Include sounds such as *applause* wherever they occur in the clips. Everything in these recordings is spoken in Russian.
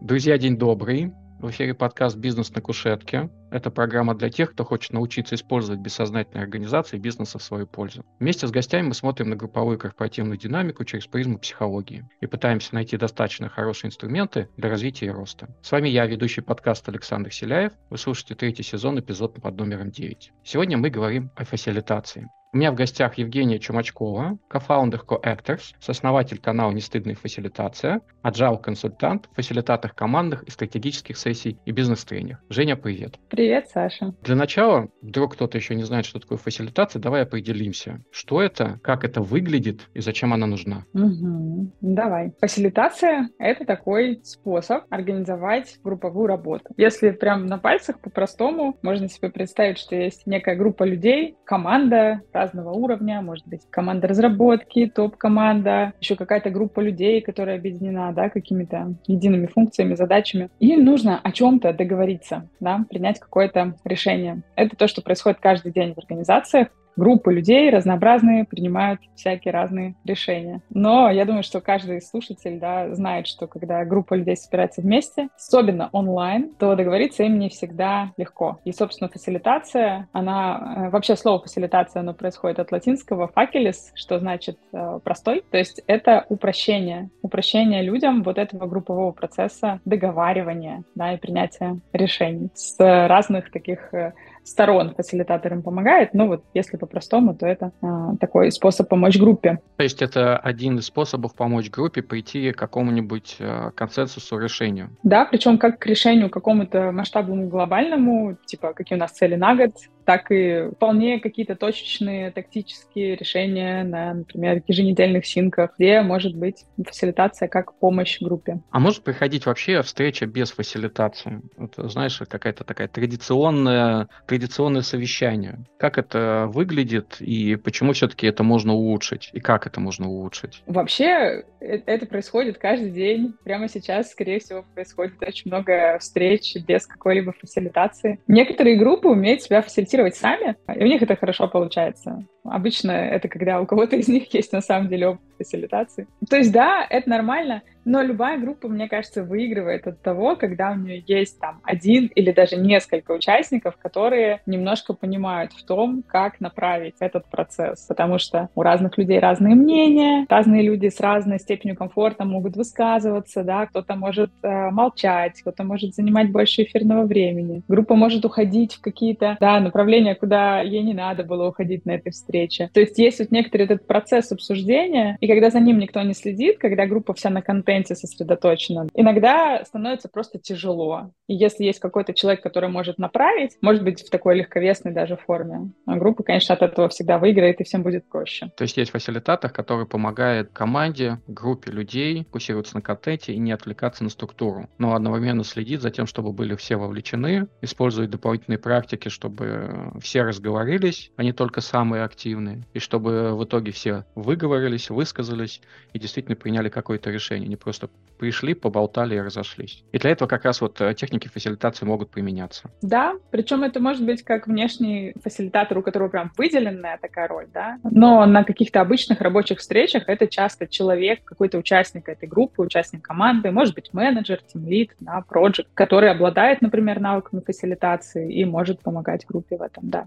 Друзья, день добрый. В эфире подкаст «Бизнес на кушетке». Это программа для тех, кто хочет научиться использовать бессознательные организации бизнеса в свою пользу. Вместе с гостями мы смотрим на групповую корпоративную динамику через призму психологии и пытаемся найти достаточно хорошие инструменты для развития и роста. С вами я, ведущий подкаста Александр Селяев. Вы слушаете третий сезон, эпизод под номером 9. Сегодня мы говорим о фасилитации. У меня в гостях Евгения Чумачкова, кофаундер CoActors, сооснователь канала «Нестыдная фасилитация», agile-консультант, фасилитатор командных и стратегических сессий и бизнес-тренер. Женя, привет. Привет, Саша. Для начала, вдруг кто-то еще не знает, что такое фасилитация, давай определимся. Что это, как это выглядит и зачем она нужна? Угу. Давай. Фасилитация — это такой способ организовать групповую работу. Если прям на пальцах по-простому, можно себе представить, что есть некая группа людей, команда, разного уровня, может быть, команда разработки, топ-команда, еще какая-то группа людей, которая объединена, да, какими-то едиными функциями, задачами. И нужно о чем-то договориться, да, принять какое-то решение. Это то, что происходит каждый день в организациях группы людей разнообразные принимают всякие разные решения. Но я думаю, что каждый слушатель да, знает, что когда группа людей собирается вместе, особенно онлайн, то договориться им не всегда легко. И, собственно, фасилитация, она, э, вообще слово фасилитация, оно происходит от латинского факелис, что значит э, простой. То есть это упрощение, упрощение людям вот этого группового процесса договаривания да, и принятия решений с разных таких э, сторон фасилитатор им помогает. Ну вот, если по-простому, то это а, такой способ помочь группе. То есть это один из способов помочь группе прийти к какому-нибудь а, консенсусу, решению? Да, причем как к решению какому-то масштабному глобальному, типа какие у нас цели на год, так и вполне какие-то точечные тактические решения на, например, еженедельных синках, где может быть фасилитация как помощь группе. А может приходить вообще встреча без фасилитации? Это, знаешь, какая-то такая традиционная, традиционное совещание. Как это выглядит и почему все-таки это можно улучшить? И как это можно улучшить? Вообще э, это происходит каждый день. Прямо сейчас, скорее всего, происходит очень много встреч без какой-либо фасилитации. Некоторые группы умеют себя фасилитировать тестировать сами, и у них это хорошо получается. Обычно это когда у кого-то из них есть на самом деле опыт фасилитации. То есть да, это нормально, но любая группа, мне кажется, выигрывает от того, когда у нее есть там один или даже несколько участников, которые немножко понимают в том, как направить этот процесс. Потому что у разных людей разные мнения, разные люди с разной степенью комфорта могут высказываться, да, кто-то может э, молчать, кто-то может занимать больше эфирного времени. Группа может уходить в какие-то да, направления, куда ей не надо было уходить на этой встрече. То есть есть вот некоторый этот процесс обсуждения, и когда за ним никто не следит, когда группа вся на контенте сосредоточена. Иногда становится просто тяжело. И если есть какой-то человек, который может направить, может быть, в такой легковесной даже форме, а группа, конечно, от этого всегда выиграет, и всем будет проще. То есть есть фасилитатор, который помогает команде, группе людей фокусироваться на контенте и не отвлекаться на структуру, но одновременно следит за тем, чтобы были все вовлечены, использует дополнительные практики, чтобы все разговорились, а не только самые активные, и чтобы в итоге все выговорились, высказались и действительно приняли какое-то решение, не просто пришли, поболтали и разошлись. И для этого как раз вот э, техники фасилитации могут применяться. Да, причем это может быть как внешний фасилитатор, у которого прям выделенная такая роль, да, но на каких-то обычных рабочих встречах это часто человек, какой-то участник этой группы, участник команды, может быть менеджер, тимлид, да, проект, который обладает, например, навыками фасилитации и может помогать группе в этом, да.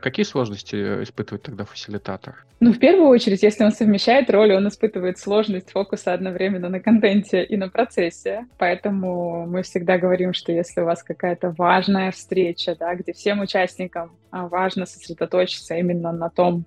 Какие сложности э, испытывает тогда фасилитатор? Ну, в первую очередь, если он совмещает роли, он испытывает сложность фокуса одновременно на контенте и на процессе. Поэтому мы всегда говорим, что если у вас какая-то важная встреча, да, где всем участникам а, важно сосредоточиться именно на том,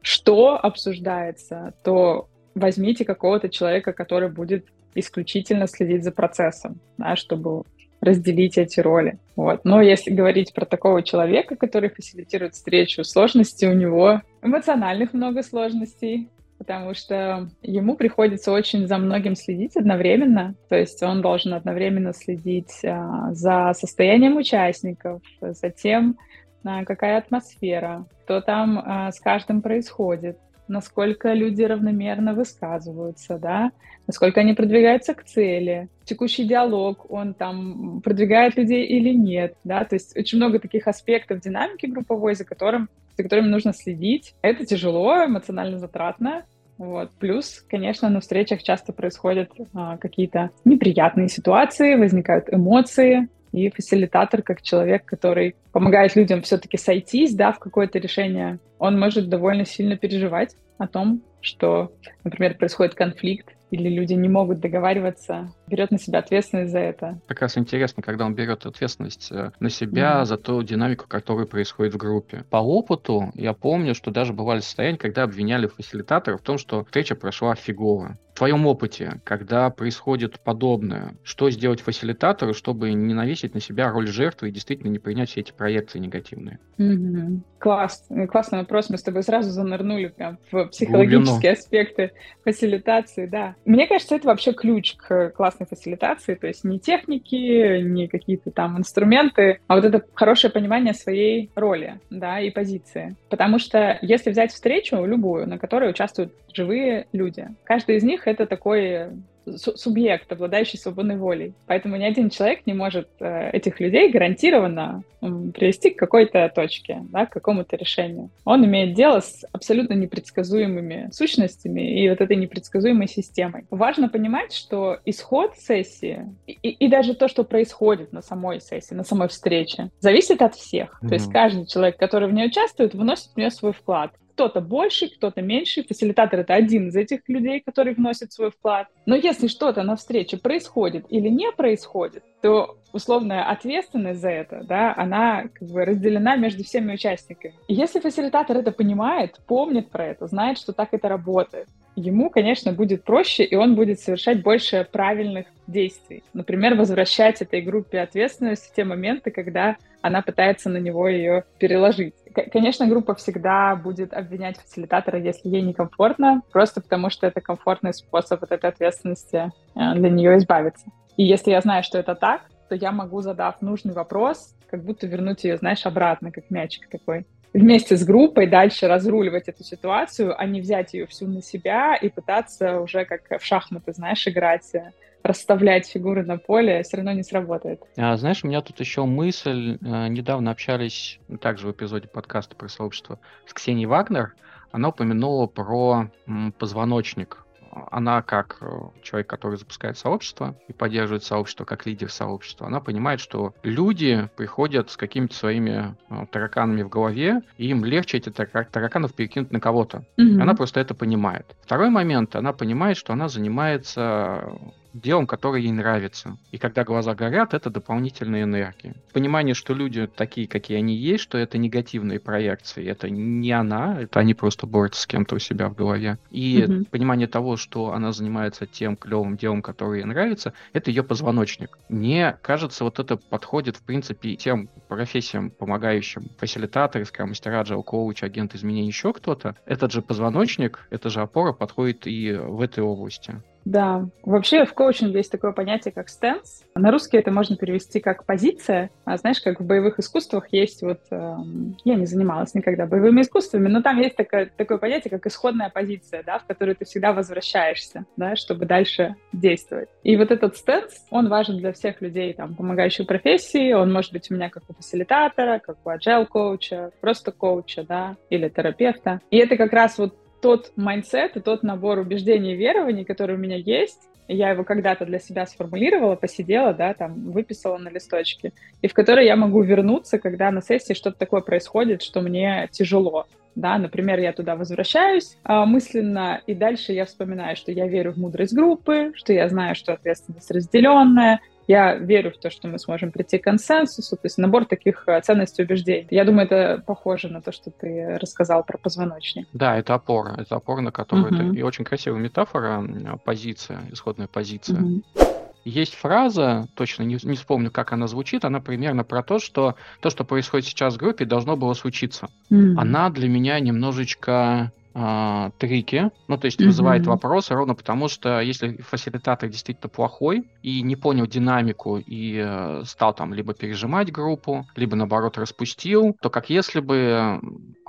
что обсуждается, то возьмите какого-то человека, который будет исключительно следить за процессом, да, чтобы разделить эти роли. Вот. Но если говорить про такого человека, который фасилитирует встречу, сложности у него эмоциональных много сложностей, потому что ему приходится очень за многим следить одновременно. То есть он должен одновременно следить а, за состоянием участников, за тем, а, какая атмосфера, что там а, с каждым происходит насколько люди равномерно высказываются, да, насколько они продвигаются к цели, текущий диалог, он там продвигает людей или нет, да, то есть очень много таких аспектов динамики групповой, за, которым, за которыми нужно следить. Это тяжело, эмоционально затратно, Вот. Плюс, конечно, на встречах часто происходят а, какие-то неприятные ситуации, возникают эмоции, и фасилитатор, как человек, который помогает людям все-таки сойтись, да, в какое-то решение, он может довольно сильно переживать о том, что, например, происходит конфликт, или люди не могут договариваться, берет на себя ответственность за это. Как раз интересно, когда он берет ответственность э, на себя mm-hmm. за ту динамику, которая происходит в группе. По опыту я помню, что даже бывали состояния, когда обвиняли фасилитатора в том, что встреча прошла фигово. В твоем опыте, когда происходит подобное, что сделать фасилитатору, чтобы не навесить на себя роль жертвы и действительно не принять все эти проекции негативные? Mm-hmm. Класс. Классный вопрос. Мы с тобой сразу занырнули прям в психологические Глубину. аспекты фасилитации, да. Мне кажется, это вообще ключ к классной фасилитации, то есть не техники, не какие-то там инструменты, а вот это хорошее понимание своей роли, да, и позиции. Потому что если взять встречу любую, на которой участвуют живые люди, каждый из них это такой субъект, обладающий свободной волей. Поэтому ни один человек не может э, этих людей гарантированно привести к какой-то точке, да, к какому-то решению. Он имеет дело с абсолютно непредсказуемыми сущностями и вот этой непредсказуемой системой. Важно понимать, что исход сессии и, и даже то, что происходит на самой сессии, на самой встрече, зависит от всех. Mm-hmm. То есть каждый человек, который в ней участвует, вносит в нее свой вклад кто-то больше, кто-то меньше. Фасилитатор — это один из этих людей, который вносит свой вклад. Но если что-то на встрече происходит или не происходит, то условная ответственность за это, да, она как бы разделена между всеми участниками. И если фасилитатор это понимает, помнит про это, знает, что так это работает, ему, конечно, будет проще, и он будет совершать больше правильных действий. Например, возвращать этой группе ответственность в те моменты, когда она пытается на него ее переложить. Конечно, группа всегда будет обвинять фасилитатора, если ей некомфортно, просто потому что это комфортный способ от этой ответственности э, для нее избавиться. И если я знаю, что это так, то я могу, задав нужный вопрос, как будто вернуть ее, знаешь, обратно, как мячик такой. Вместе с группой дальше разруливать эту ситуацию, а не взять ее всю на себя и пытаться уже как в шахматы, знаешь, играть расставлять фигуры на поле все равно не сработает. А, знаешь, у меня тут еще мысль. А, недавно общались, также в эпизоде подкаста про сообщество, с Ксенией Вагнер. Она упомянула про позвоночник она как э, человек, который запускает сообщество и поддерживает сообщество как лидер сообщества, она понимает, что люди приходят с какими-то своими э, тараканами в голове, и им легче эти тараканов перекинуть на кого-то. Mm-hmm. Она просто это понимает. Второй момент, она понимает, что она занимается делом, которое ей нравится. И когда глаза горят, это дополнительная энергия. Понимание, что люди такие, какие они есть, что это негативные проекции, это не она, это они просто борются с кем-то у себя в голове. И угу. понимание того, что она занимается тем клевым делом, которое ей нравится, это ее позвоночник. Мне кажется, вот это подходит, в принципе, тем профессиям, помогающим фасилитаторы, скажем, мастера, agile коуч, агент изменений, еще кто-то. Этот же позвоночник, эта же опора подходит и в этой области. Да, вообще в коучинге есть такое понятие, как стенс. На русский это можно перевести как позиция. А знаешь, как в боевых искусствах есть вот... Э, я не занималась никогда боевыми искусствами, но там есть такое, такое понятие, как исходная позиция, да, в которую ты всегда возвращаешься, да, чтобы дальше действовать. И вот этот стенс, он важен для всех людей, там, помогающей профессии. Он может быть у меня как у фасилитатора, как у agile коуча, просто коуча, да, или терапевта. И это как раз вот тот mindset и тот набор убеждений и верований, который у меня есть, я его когда-то для себя сформулировала, посидела, да, там, выписала на листочке, и в который я могу вернуться, когда на сессии что-то такое происходит, что мне тяжело. Да, например, я туда возвращаюсь а, мысленно, и дальше я вспоминаю, что я верю в мудрость группы, что я знаю, что ответственность разделенная, я верю в то, что мы сможем прийти к консенсусу, то есть набор таких э, ценностей убеждений. Я думаю, это похоже на то, что ты рассказал про позвоночник. Да, это опора, это опора, на которую uh-huh. это и очень красивая метафора, позиция, исходная позиция. Uh-huh. Есть фраза, точно не, не вспомню, как она звучит, она примерно про то, что то, что происходит сейчас в группе, должно было случиться. Mm. Она для меня немножечко э, трики, ну, то есть mm-hmm. вызывает вопросы ровно потому, что если фасилитатор действительно плохой и не понял динамику и э, стал там либо пережимать группу, либо наоборот распустил, то как если бы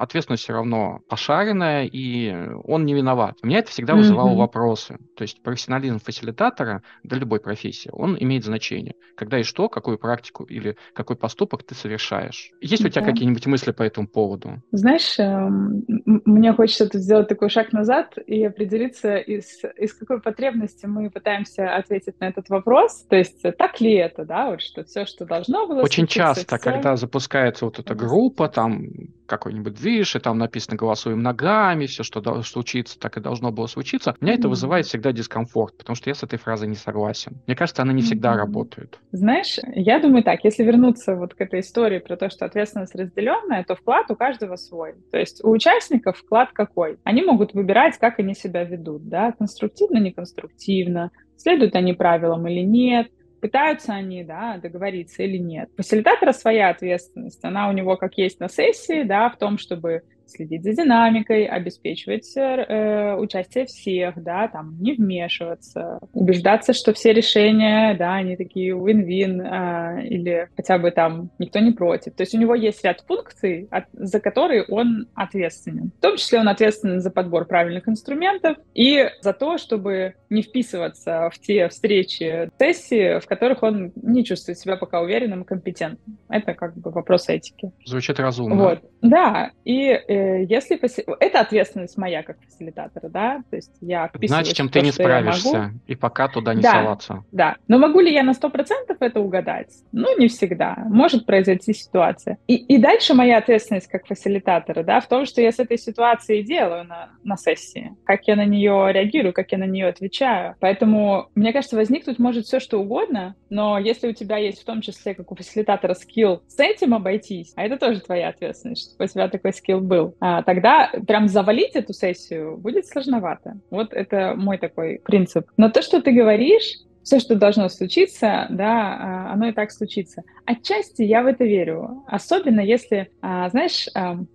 ответственность все равно пошаренная, и он не виноват. У меня это всегда вызывало mm-hmm. вопросы. То есть профессионализм фасилитатора для любой профессии, он имеет значение. Когда и что, какую практику или какой поступок ты совершаешь. Есть у тебя да. какие-нибудь мысли по этому поводу? Знаешь, эм, мне хочется тут сделать такой шаг назад и определиться, из, из какой потребности мы пытаемся ответить на этот вопрос. То есть так ли это, да, вот что все, что должно было Очень часто, все... когда запускается вот эта группа, там какой-нибудь движ, и там написано «голосуем ногами», все, что должно случиться, так и должно было случиться, меня это вызывает всегда дискомфорт, потому что я с этой фразой не согласен. Мне кажется, она не всегда работает. Знаешь, я думаю так, если вернуться вот к этой истории про то, что ответственность разделенная, то вклад у каждого свой. То есть у участников вклад какой? Они могут выбирать, как они себя ведут, да, конструктивно, неконструктивно, следуют они правилам или нет, пытаются они, да, договориться или нет. Фасилитатора своя ответственность, она у него как есть на сессии, да, в том, чтобы следить за динамикой, обеспечивать э, участие всех, да, там, не вмешиваться, убеждаться, что все решения, да, они такие win-win, э, или хотя бы там никто не против. То есть у него есть ряд функций, от, за которые он ответственен. В том числе он ответственен за подбор правильных инструментов и за то, чтобы не вписываться в те встречи, сессии, в которых он не чувствует себя пока уверенным и компетентным. Это как бы вопрос этики. Звучит разумно. Вот. Да, и э, если фаси... это ответственность моя как фасилитатора, да, то есть я Значит, чем ты то, не справишься, и пока туда не да, соваться. Да, но могу ли я на сто процентов это угадать? Ну, не всегда. Может произойти ситуация. И, и дальше моя ответственность как фасилитатора, да, в том, что я с этой ситуацией делаю на, на сессии, как я на нее реагирую, как я на нее отвечаю. Поэтому, мне кажется, возникнуть может все, что угодно, но если у тебя есть в том числе, как у фасилитатора, скилл с этим обойтись, а это тоже твоя ответственность, чтобы у тебя такой скилл был, а, тогда прям завалить эту сессию будет сложновато. Вот это мой такой принцип. Но то, что ты говоришь, все, что должно случиться, да, а, оно и так случится. Отчасти я в это верю. Особенно если, а, знаешь,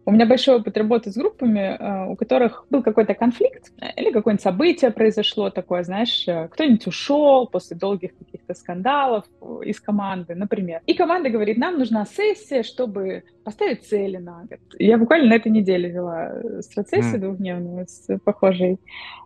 у меня большой опыт работы с группами, у которых был какой-то конфликт или какое-нибудь событие произошло такое, знаешь, э, кто-нибудь ушел после долгих каких-то скандалов из команды, например. И команда говорит, нам нужна сессия, чтобы поставить цели на год. Я буквально на этой неделе вела э, страцессию mm. двухдневную с похожей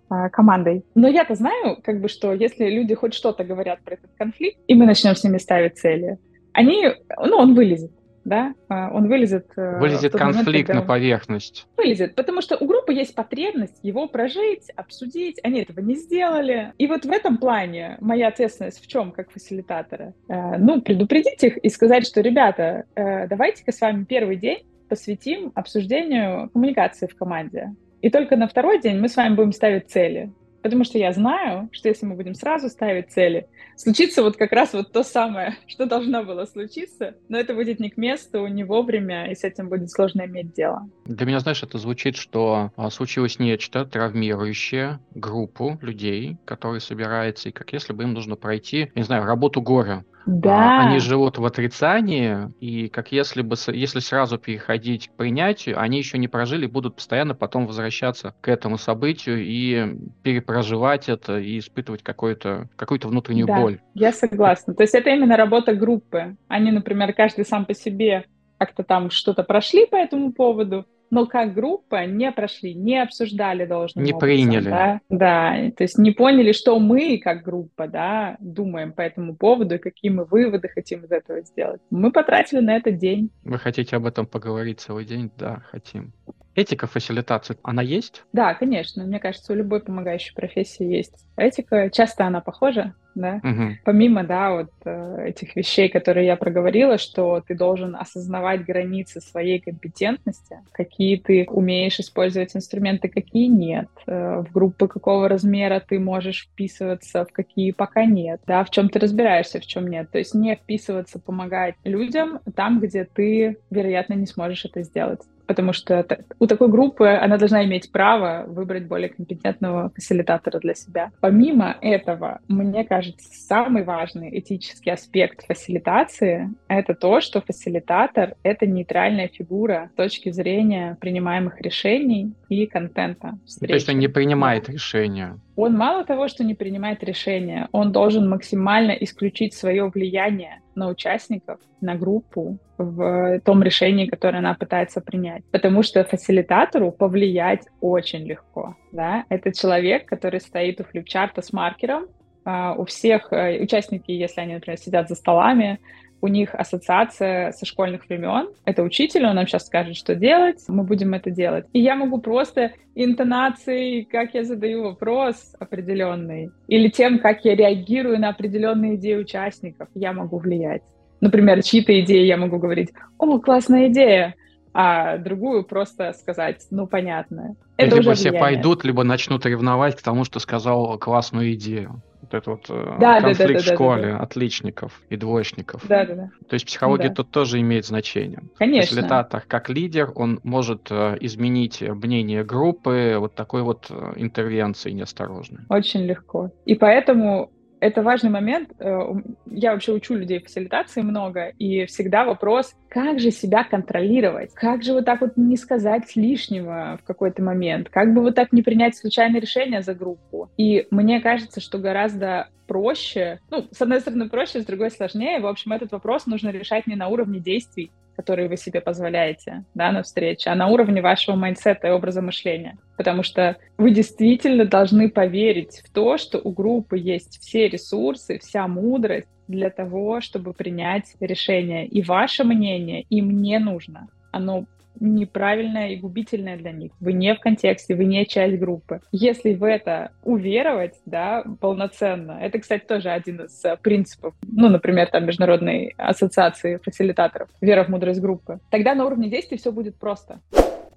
а, командой. Но я-то знаю, как бы, что если люди хоть что-то говорят про этот конфликт, и мы начнем с ними ставить цели, они, ну, он вылезет да, а, он вылезет... Э, вылезет конфликт момент, на поверхность. Вылезет, потому что у группы есть потребность его прожить, обсудить, они этого не сделали. И вот в этом плане моя ответственность в чем, как фасилитатора? Э, ну, предупредить их и сказать, что, ребята, э, давайте-ка с вами первый день посвятим обсуждению коммуникации в команде. И только на второй день мы с вами будем ставить цели. Потому что я знаю, что если мы будем сразу ставить цели, случится вот как раз вот то самое, *laughs* что должно было случиться, но это будет не к месту, не вовремя, и с этим будет сложно иметь дело. Для меня, знаешь, это звучит, что а, случилось нечто травмирующее группу людей, которые собираются, и как если бы им нужно пройти, не знаю, работу горя. Да. Они живут в отрицании, и как если бы, если сразу переходить к принятию, они еще не прожили, будут постоянно потом возвращаться к этому событию и перепроживать это, и испытывать какую-то какую внутреннюю да, боль. я согласна. То есть это именно работа группы. Они, например, каждый сам по себе как-то там что-то прошли по этому поводу, но как группа не прошли, не обсуждали должным Не образом, приняли. Да? да, то есть не поняли, что мы как группа, да, думаем по этому поводу и какие мы выводы хотим из этого сделать. Мы потратили на это день. Вы хотите об этом поговорить целый день? Да, хотим. Этика фасилитации, она есть? Да, конечно. Мне кажется, у любой помогающей профессии есть этика. Часто она похожа, да. Угу. Помимо, да, вот э, этих вещей, которые я проговорила, что ты должен осознавать границы своей компетентности, какие ты умеешь использовать инструменты, какие нет, э, в группы какого размера ты можешь вписываться, в какие пока нет, да, в чем ты разбираешься, в чем нет. То есть не вписываться, помогать людям там, где ты, вероятно, не сможешь это сделать потому что у такой группы она должна иметь право выбрать более компетентного фасилитатора для себя. Помимо этого, мне кажется, самый важный этический аспект фасилитации — это то, что фасилитатор — это нейтральная фигура с точки зрения принимаемых решений и контента встречи. То есть он не принимает решения? Он мало того, что не принимает решения, он должен максимально исключить свое влияние на участников, на группу в том решении, которое она пытается принять. Потому что фасилитатору повлиять очень легко. Да? Это человек, который стоит у флипчарта с маркером, а, у всех э, участники, если они, например, сидят за столами, у них ассоциация со школьных времен. Это учитель, он нам сейчас скажет, что делать, мы будем это делать. И я могу просто интонацией, как я задаю вопрос определенный, или тем, как я реагирую на определенные идеи участников, я могу влиять. Например, чьи-то идеи я могу говорить, о, классная идея, а другую просто сказать, ну, понятно. Это либо уже все пойдут, либо начнут ревновать к тому, что сказал классную идею. Вот это вот э, да, конфликт да, да, в школе да, да, да. отличников и двоечников. Да, да, да. То есть психология да. тут тоже имеет значение. Конечно. Фасилитатор как лидер, он может э, изменить мнение группы вот такой вот э, интервенции неосторожной. Очень легко. И поэтому это важный момент. Э, я вообще учу людей фасилитации много, и всегда вопрос, как же себя контролировать? Как же вот так вот не сказать лишнего в какой-то момент? Как бы вот так не принять случайное решение за группу? И мне кажется, что гораздо проще, ну, с одной стороны проще, с другой сложнее. В общем, этот вопрос нужно решать не на уровне действий, которые вы себе позволяете да, на встрече, а на уровне вашего mindset а и образа мышления. Потому что вы действительно должны поверить в то, что у группы есть все ресурсы, вся мудрость для того, чтобы принять решение. И ваше мнение им не нужно. Оно неправильное и губительное для них. Вы не в контексте, вы не часть группы. Если в это уверовать, да, полноценно, это, кстати, тоже один из э, принципов, ну, например, там, Международной ассоциации фасилитаторов, вера в мудрость группы, тогда на уровне действий все будет просто.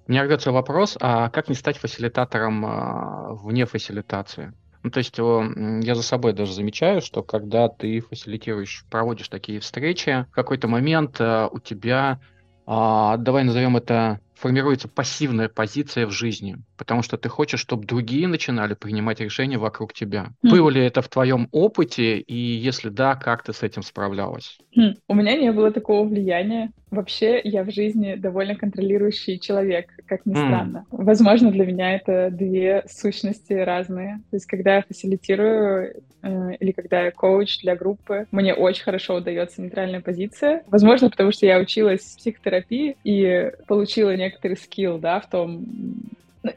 Меня родился вопрос, а как не стать фасилитатором а, вне фасилитации? Ну, то есть я за собой даже замечаю, что когда ты фасилитируешь, проводишь такие встречи, в какой-то момент а, у тебя давай назовем это, формируется пассивная позиция в жизни, потому что ты хочешь, чтобы другие начинали принимать решения вокруг тебя. Mm. Было ли это в твоем опыте, и если да, как ты с этим справлялась? Mm. У меня не было такого влияния. Вообще, я в жизни довольно контролирующий человек, как ни странно. Mm. Возможно, для меня это две сущности разные. То есть, когда я фасилитирую э, или когда я коуч для группы, мне очень хорошо удается нейтральная позиция. Возможно, потому что я училась в психотерапии и получила некоторый скилл, да, в том,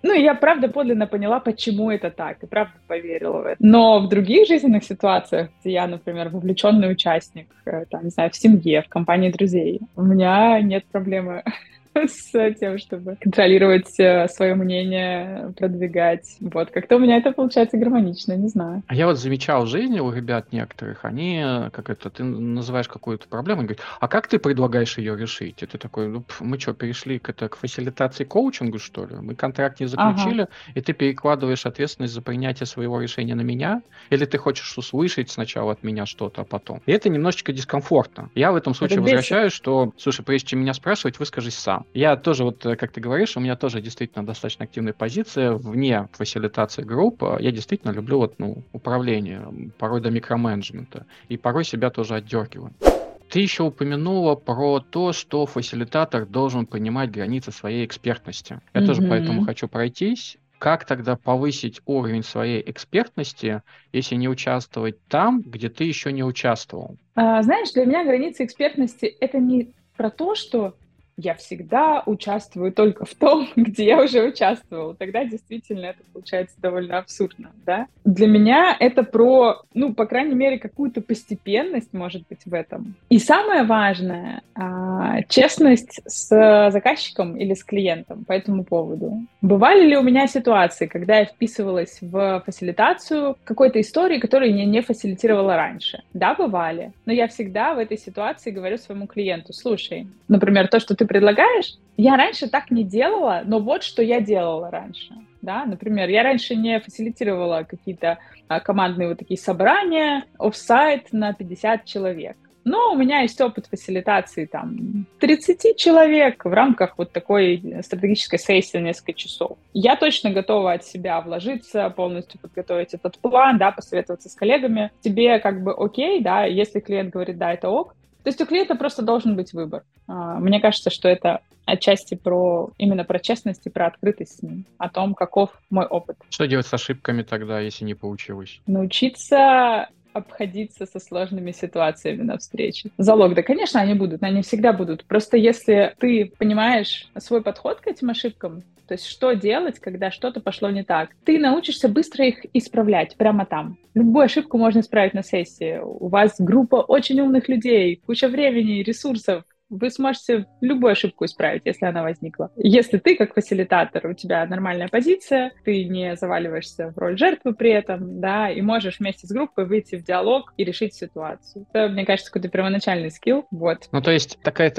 ну, я правда подлинно поняла, почему это так, и правда поверила в это. Но в других жизненных ситуациях, где я, например, вовлеченный участник, э, там, не знаю, в семье, в компании друзей, у меня нет проблемы *laughs* с тем, чтобы контролировать э, свое мнение, продвигать. Вот, как-то у меня это получается гармонично, не знаю. А я вот замечал в жизни у ребят некоторых, они, как это, ты называешь какую-то проблему, и говорят, а как ты предлагаешь ее решить? И ты такой, ну, мы что, перешли к, это, к фасилитации коучингу, что ли? Мы контракт не заключили, ага. и ты перекладываешь ответственность за принятие своего решения на меня? Или ты хочешь услышать сначала от меня что-то, а потом? И это немножечко дискомфортно. Я в этом случае это возвращаюсь, что, слушай, прежде чем меня спрашивать, выскажись сам. Я тоже, вот э, как ты говоришь, у меня тоже действительно достаточно активная позиция вне фасилитации групп. Я действительно люблю вот, ну, управление, порой до микроменеджмента. И порой себя тоже отдергиваю. Ты еще упомянула про то, что фасилитатор должен понимать границы своей экспертности. Я mm-hmm. тоже поэтому хочу пройтись. Как тогда повысить уровень своей экспертности, если не участвовать там, где ты еще не участвовал? А, знаешь, для меня границы экспертности это не про то, что я всегда участвую только в том, *laughs* где я уже участвовала. Тогда действительно это получается довольно абсурдно, да? Для меня это про, ну, по крайней мере, какую-то постепенность, может быть, в этом. И самое важное а, — честность с заказчиком или с клиентом по этому поводу. Бывали ли у меня ситуации, когда я вписывалась в фасилитацию какой-то истории, которую я не фасилитировала раньше? Да, бывали. Но я всегда в этой ситуации говорю своему клиенту, слушай, например, то, что ты предлагаешь, я раньше так не делала, но вот что я делала раньше. Да? Например, я раньше не фасилитировала какие-то а, командные вот такие собрания, офсайт на 50 человек. Но у меня есть опыт фасилитации там 30 человек в рамках вот такой стратегической сессии несколько часов. Я точно готова от себя вложиться, полностью подготовить этот план, да, посоветоваться с коллегами. Тебе как бы окей, да, если клиент говорит, да, это ок, то есть у клиента просто должен быть выбор. А, мне кажется, что это отчасти про именно про честность и про открытость с ним, о том, каков мой опыт. Что делать с ошибками тогда, если не получилось? Научиться обходиться со сложными ситуациями на встрече. Залог, да, конечно, они будут, они всегда будут. Просто если ты понимаешь свой подход к этим ошибкам, то есть что делать, когда что-то пошло не так, ты научишься быстро их исправлять прямо там. Любую ошибку можно исправить на сессии. У вас группа очень умных людей, куча времени, ресурсов, вы сможете любую ошибку исправить, если она возникла. Если ты, как фасилитатор, у тебя нормальная позиция, ты не заваливаешься в роль жертвы при этом, да, и можешь вместе с группой выйти в диалог и решить ситуацию. Это, мне кажется, какой-то первоначальный скилл, вот. Ну, то есть такая,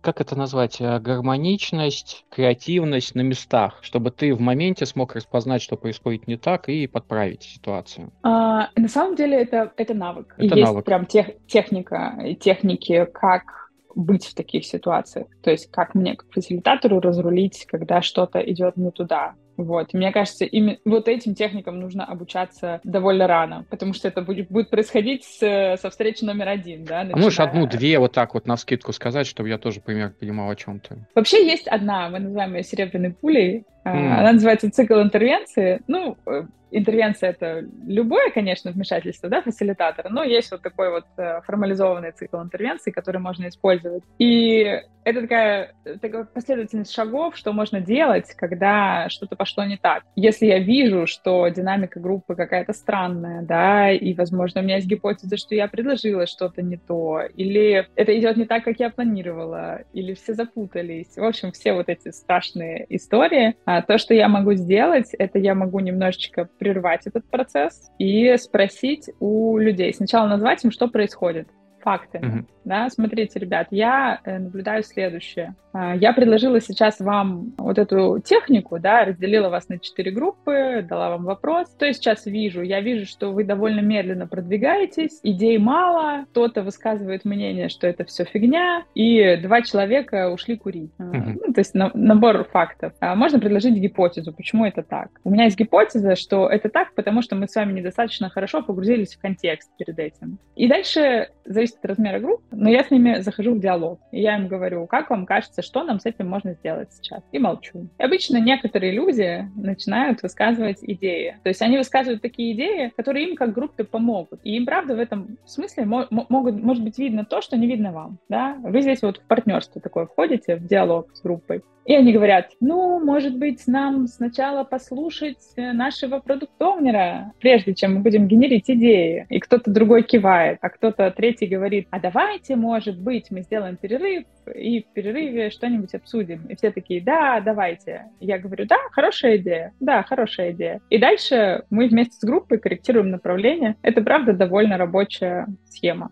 как это назвать, э, гармоничность, креативность на местах, чтобы ты в моменте смог распознать, что происходит не так, и подправить ситуацию. А, на самом деле это, это навык. Это Есть навык. прям тех, техника, техники, как быть в таких ситуациях. То есть как мне, как фасилитатору, разрулить, когда что-то идет не туда. Вот. Мне кажется, именно вот этим техникам нужно обучаться довольно рано, потому что это будет, будет происходить с, со встречи номер один, да? Начиная... А можешь одну-две вот так вот на скидку сказать, чтобы я тоже пример понимал, о чем ты? Вообще есть одна, мы называем ее серебряной пулей. Mm. Она называется цикл интервенции. Ну, э, интервенция — это любое, конечно, вмешательство, да, фасилитатора, но есть вот такой вот э, формализованный цикл интервенции, который можно использовать. И это такая, такая последовательность шагов, что можно делать, когда что-то пошло не так. Если я вижу, что динамика группы какая-то странная, да, и, возможно, у меня есть гипотеза, что я предложила что-то не то, или это идет не так, как я планировала, или все запутались. В общем, все вот эти страшные истории. А то, что я могу сделать, это я могу немножечко прервать этот процесс и спросить у людей. Сначала назвать им, что происходит фактами. Mm-hmm. Да, смотрите, ребят, я э, наблюдаю следующее. А, я предложила сейчас вам вот эту технику, да, разделила вас на четыре группы, дала вам вопрос. Что я сейчас вижу? Я вижу, что вы довольно медленно продвигаетесь, идей мало, кто-то высказывает мнение, что это все фигня, и два человека ушли курить. Mm-hmm. Ну, то есть на, набор фактов. А можно предложить гипотезу, почему это так. У меня есть гипотеза, что это так, потому что мы с вами недостаточно хорошо погрузились в контекст перед этим. И дальше зависит от размера групп, но я с ними захожу в диалог. И я им говорю, как вам кажется, что нам с этим можно сделать сейчас? И молчу. И обычно некоторые люди начинают высказывать идеи. То есть они высказывают такие идеи, которые им как группе помогут. И им, правда, в этом смысле могут, может быть видно то, что не видно вам. Да? Вы здесь вот в партнерство такое входите, в диалог с группой. И они говорят, ну, может быть, нам сначала послушать э, нашего продуктовнера, прежде чем мы будем генерить идеи. И кто-то другой кивает, а кто-то третий говорит, а давайте, может быть, мы сделаем перерыв, и в перерыве что-нибудь обсудим. И все такие, да, давайте. Я говорю, да, хорошая идея, да, хорошая идея. И дальше мы вместе с группой корректируем направление. Это, правда, довольно рабочая схема.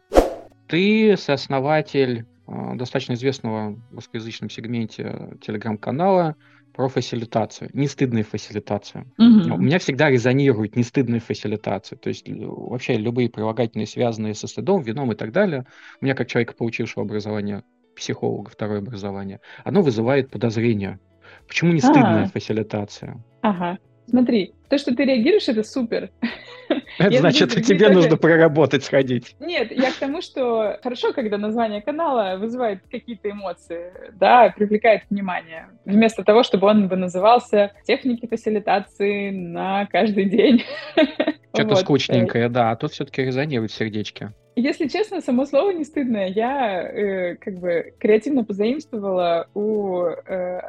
Ты сооснователь а, достаточно известного в русскоязычном сегменте телеграм-канала про фасилитацию, нестыдную фасилитацию. Угу. У меня всегда резонирует нестыдная фасилитация. То есть вообще любые прилагательные, связанные со стыдом, вином и так далее, у меня как человека, получившего образование психолога, второе образование, оно вызывает подозрение. Почему не стыдная а. фасилитация? Ага. Смотри, то, что ты реагируешь, это супер. *laughs* Это значит, тебе нужно проработать, сходить. Нет, я к тому, что хорошо, когда название канала вызывает какие-то эмоции, да, привлекает внимание, вместо того, чтобы он бы назывался «Техники фасилитации на каждый день». *laughs* Что-то вот. скучненькое, да, а тут все-таки резонирует сердечки. Если честно, само слово не стыдное. Я э, как бы креативно позаимствовала у э,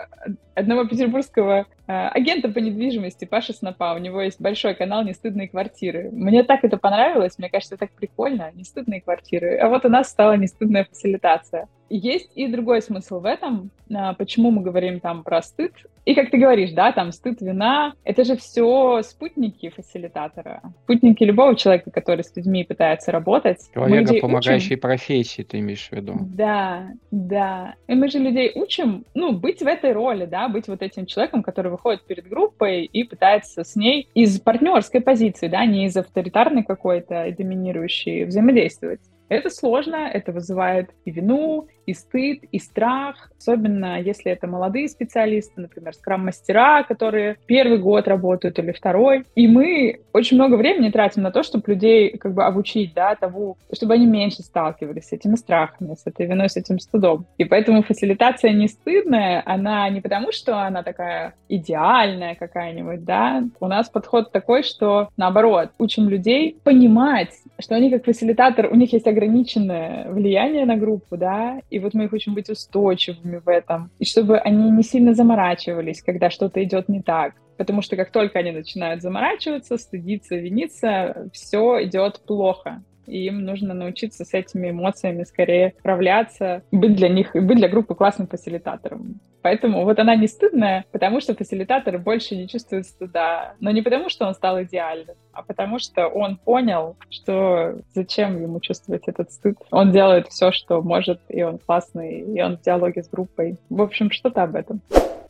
одного петербургского э, агента по недвижимости Паши Снопа. У него есть большой канал «Нестыдные квартиры». Мне так это понравилось, мне кажется, так прикольно. Нестыдные квартиры. А вот у нас стала нестыдная фасилитация. Есть и другой смысл в этом. А, почему мы говорим там про стыд? И как ты говоришь, да, там стыд, вина, это же все спутники фасилитатора. Спутники любого человека, который с людьми пытается работать. Коллега помогающей учим... профессии, ты имеешь в виду. Да, да. И мы же людей учим, ну, быть в этой роли, да, быть вот этим человеком, который выходит перед группой и пытается с ней из партнерской позиции, да, не из авторитарной какой-то доминирующей взаимодействовать. Это сложно, это вызывает и вину, и стыд, и страх, особенно если это молодые специалисты, например, скрам-мастера, которые первый год работают или второй. И мы очень много времени тратим на то, чтобы людей как бы обучить, да, того, чтобы они меньше сталкивались с этими страхами, с этой виной, с этим стыдом. И поэтому фасилитация не стыдная, она не потому, что она такая идеальная какая-нибудь, да. У нас подход такой, что наоборот, учим людей понимать, что они как фасилитатор, у них есть ограниченное влияние на группу, да, и вот мы их учим быть устойчивыми в этом, и чтобы они не сильно заморачивались, когда что-то идет не так. Потому что как только они начинают заморачиваться, стыдиться, виниться, все идет плохо и им нужно научиться с этими эмоциями скорее справляться, быть для них, быть для группы классным фасилитатором. Поэтому вот она не стыдная, потому что фасилитатор больше не чувствует стыда. Но не потому, что он стал идеальным, а потому что он понял, что зачем ему чувствовать этот стыд. Он делает все, что может, и он классный, и он в диалоге с группой. В общем, что-то об этом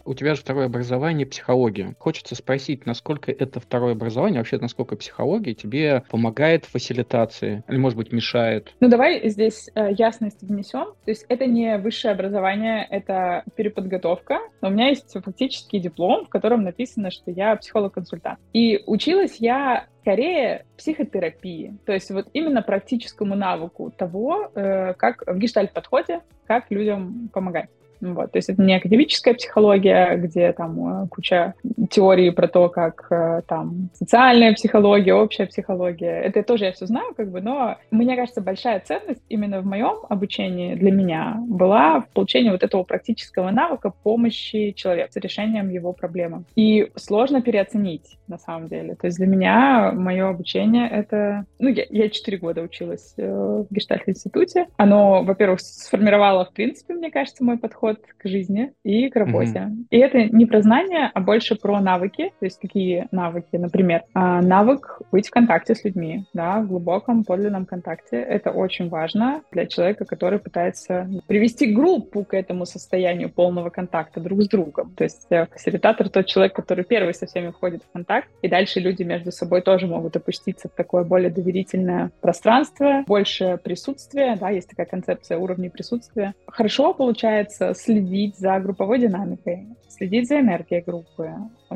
у тебя же второе образование психология. Хочется спросить, насколько это второе образование, вообще насколько психология тебе помогает в фасилитации или, может быть, мешает? Ну, давай здесь э, ясность внесем. То есть это не высшее образование, это переподготовка. Но у меня есть фактически диплом, в котором написано, что я психолог-консультант. И училась я скорее психотерапии, то есть вот именно практическому навыку того, э, как в гештальт-подходе, как людям помогать. Вот, то есть это не академическая психология, где там э, куча теорий про то, как э, там социальная психология, общая психология. Это тоже я все знаю, как бы, но мне кажется, большая ценность именно в моем обучении для меня была в получении вот этого практического навыка помощи человеку с решением его проблемы. И сложно переоценить на самом деле. То есть для меня мое обучение это... Ну, я, 4 года училась э, в Гештальт-институте. Оно, во-первых, сформировало, в принципе, мне кажется, мой подход подход к жизни и к работе. Mm-hmm. И это не про знания, а больше про навыки. То есть какие навыки? Например, а, навык быть в контакте с людьми, да, в глубоком, подлинном контакте. Это очень важно для человека, который пытается привести группу к этому состоянию полного контакта друг с другом. То есть э, фасилитатор тот человек, который первый со всеми входит в контакт, и дальше люди между собой тоже могут опуститься в такое более доверительное пространство, больше присутствия, да, есть такая концепция уровней присутствия. Хорошо получается следить за групповой динамикой, следить за энергией группы,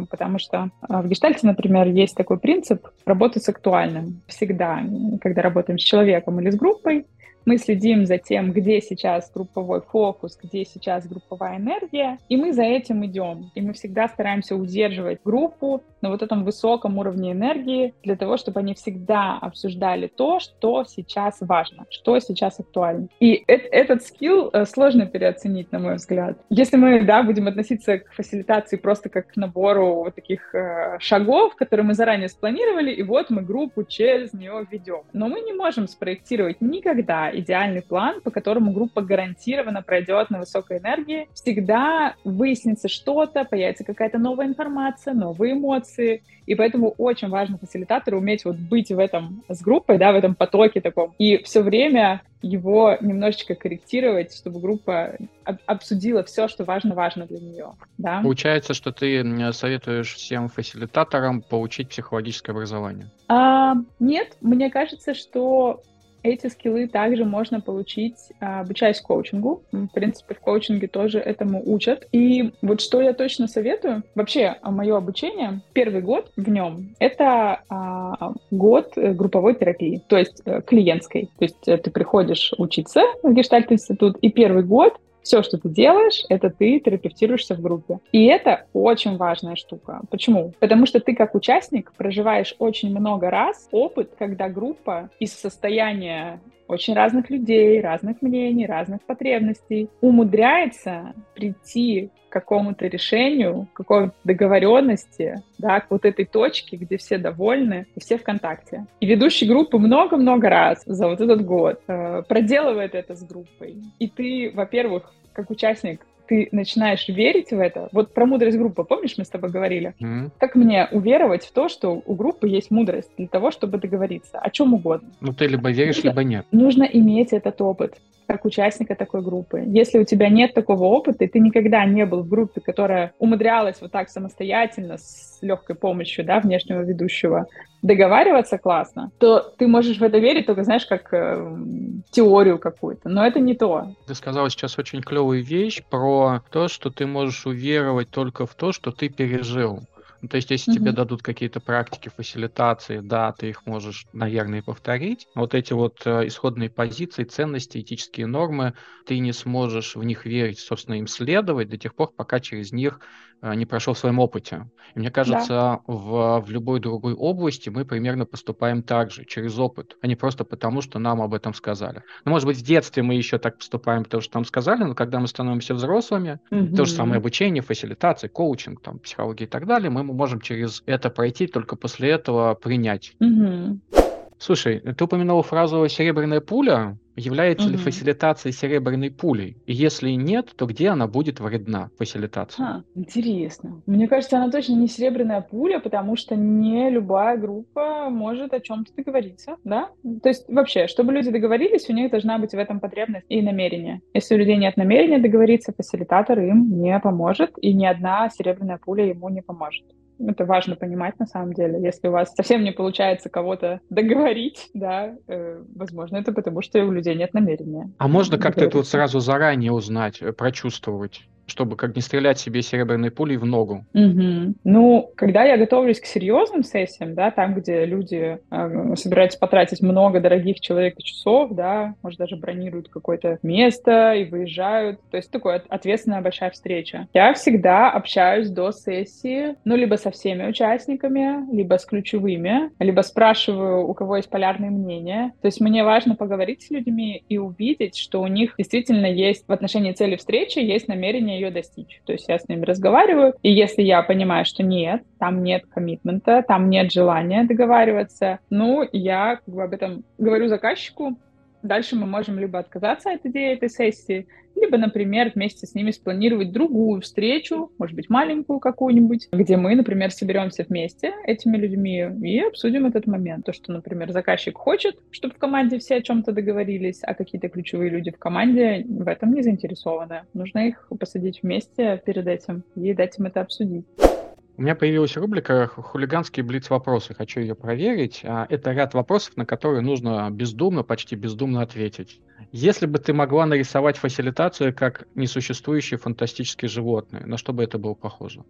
потому что а, в гештальте, например, есть такой принцип работать с актуальным всегда, когда работаем с человеком или с группой, мы следим за тем, где сейчас групповой фокус, где сейчас групповая энергия, и мы за этим идем. И мы всегда стараемся удерживать группу на вот этом высоком уровне энергии для того, чтобы они всегда обсуждали то, что сейчас важно, что сейчас актуально. И э- этот скилл э, сложно переоценить, на мой взгляд. Если мы, да, будем относиться к фасилитации просто как к набору вот таких э, шагов, которые мы заранее спланировали, и вот мы группу через нее ведем. Но мы не можем спроектировать никогда идеальный план, по которому группа гарантированно пройдет на высокой энергии. Всегда выяснится что-то, появится какая-то новая информация, новые эмоции. И поэтому очень важно фасилитатору уметь вот быть в этом с группой, да, в этом потоке таком. И все время его немножечко корректировать, чтобы группа обсудила все, что важно-важно для нее. Да? Получается, что ты советуешь всем фасилитаторам получить психологическое образование? А, нет, мне кажется, что эти скиллы также можно получить, а, обучаясь коучингу. В принципе, в коучинге тоже этому учат. И вот что я точно советую, вообще а, мое обучение, первый год в нем, это а, год э, групповой терапии, то есть э, клиентской. То есть э, ты приходишь учиться в Гештальт-институт, и первый год все, что ты делаешь, это ты терапевтируешься в группе. И это очень важная штука. Почему? Потому что ты как участник проживаешь очень много раз опыт, когда группа из состояния очень разных людей, разных мнений, разных потребностей умудряется прийти к какому-то решению, к какой-то договоренности, да, к вот этой точке, где все довольны и все в контакте. И ведущий группы много-много раз за вот этот год э, проделывает это с группой. И ты, во-первых, как участник ты начинаешь верить в это. Вот про мудрость группы, помнишь, мы с тобой говорили? Mm-hmm. Как мне уверовать в то, что у группы есть мудрость для того, чтобы договориться о чем угодно? Ну, ты либо веришь, либо нет. Нужно иметь этот опыт. Как участника такой группы. Если у тебя нет такого опыта, и ты никогда не был в группе, которая умудрялась вот так самостоятельно, с легкой помощью, да, внешнего ведущего, договариваться классно, то ты можешь в это верить только, знаешь, как э, теорию какую-то. Но это не то. Ты сказала сейчас очень клевую вещь про то, что ты можешь уверовать только в то, что ты пережил. Ну, то есть, если mm-hmm. тебе дадут какие-то практики фасилитации, да, ты их можешь, наверное, повторить. Но вот эти вот э, исходные позиции, ценности, этические нормы, ты не сможешь в них верить, собственно, им следовать до тех пор, пока через них не прошел в своем опыте. И мне кажется, да. в, в любой другой области мы примерно поступаем так же, через опыт, а не просто потому, что нам об этом сказали. Ну, может быть, в детстве мы еще так поступаем, потому что нам сказали, но когда мы становимся взрослыми, mm-hmm. то же самое обучение, фасилитация, коучинг, там, психология и так далее, мы мы можем через это пройти, только после этого принять. Угу. Слушай, ты упомянула фразу «серебряная пуля». Является угу. ли фасилитация серебряной пулей? И если нет, то где она будет вредна, фасилитация? А, интересно. Мне кажется, она точно не серебряная пуля, потому что не любая группа может о чем-то договориться, да? То есть вообще, чтобы люди договорились, у них должна быть в этом потребность и намерение. Если у людей нет намерения договориться, фасилитатор им не поможет, и ни одна серебряная пуля ему не поможет. Это важно понимать на самом деле. Если у вас совсем не получается кого-то договорить, *laughs* да, э, возможно, это потому, что у людей нет намерения. А можно как-то это вот сразу заранее узнать, э, прочувствовать? Чтобы как не стрелять себе серебряной пулей в ногу? Угу. Ну, когда я готовлюсь к серьезным сессиям, да, там, где люди э, собираются потратить много дорогих человек часов, да, может, даже бронируют какое-то место и выезжают, то есть такое ответственная большая встреча. Я всегда общаюсь до сессии, ну, либо со всеми участниками, либо с ключевыми, либо спрашиваю, у кого есть полярные мнения. То есть мне важно поговорить с людьми и увидеть, что у них действительно есть в отношении цели встречи есть намерение ее достичь. То есть я с ними разговариваю, и если я понимаю, что нет, там нет коммитмента, там нет желания договариваться, ну, я как бы об этом говорю заказчику, Дальше мы можем либо отказаться от идеи этой сессии, либо, например, вместе с ними спланировать другую встречу, может быть, маленькую какую-нибудь, где мы, например, соберемся вместе этими людьми и обсудим этот момент. То, что, например, заказчик хочет, чтобы в команде все о чем-то договорились, а какие-то ключевые люди в команде в этом не заинтересованы. Нужно их посадить вместе перед этим и дать им это обсудить. У меня появилась рубрика «Хулиганские блиц-вопросы». Хочу ее проверить. А, это ряд вопросов, на которые нужно бездумно, почти бездумно ответить. Если бы ты могла нарисовать фасилитацию как несуществующее фантастические животные, на что бы это было похоже?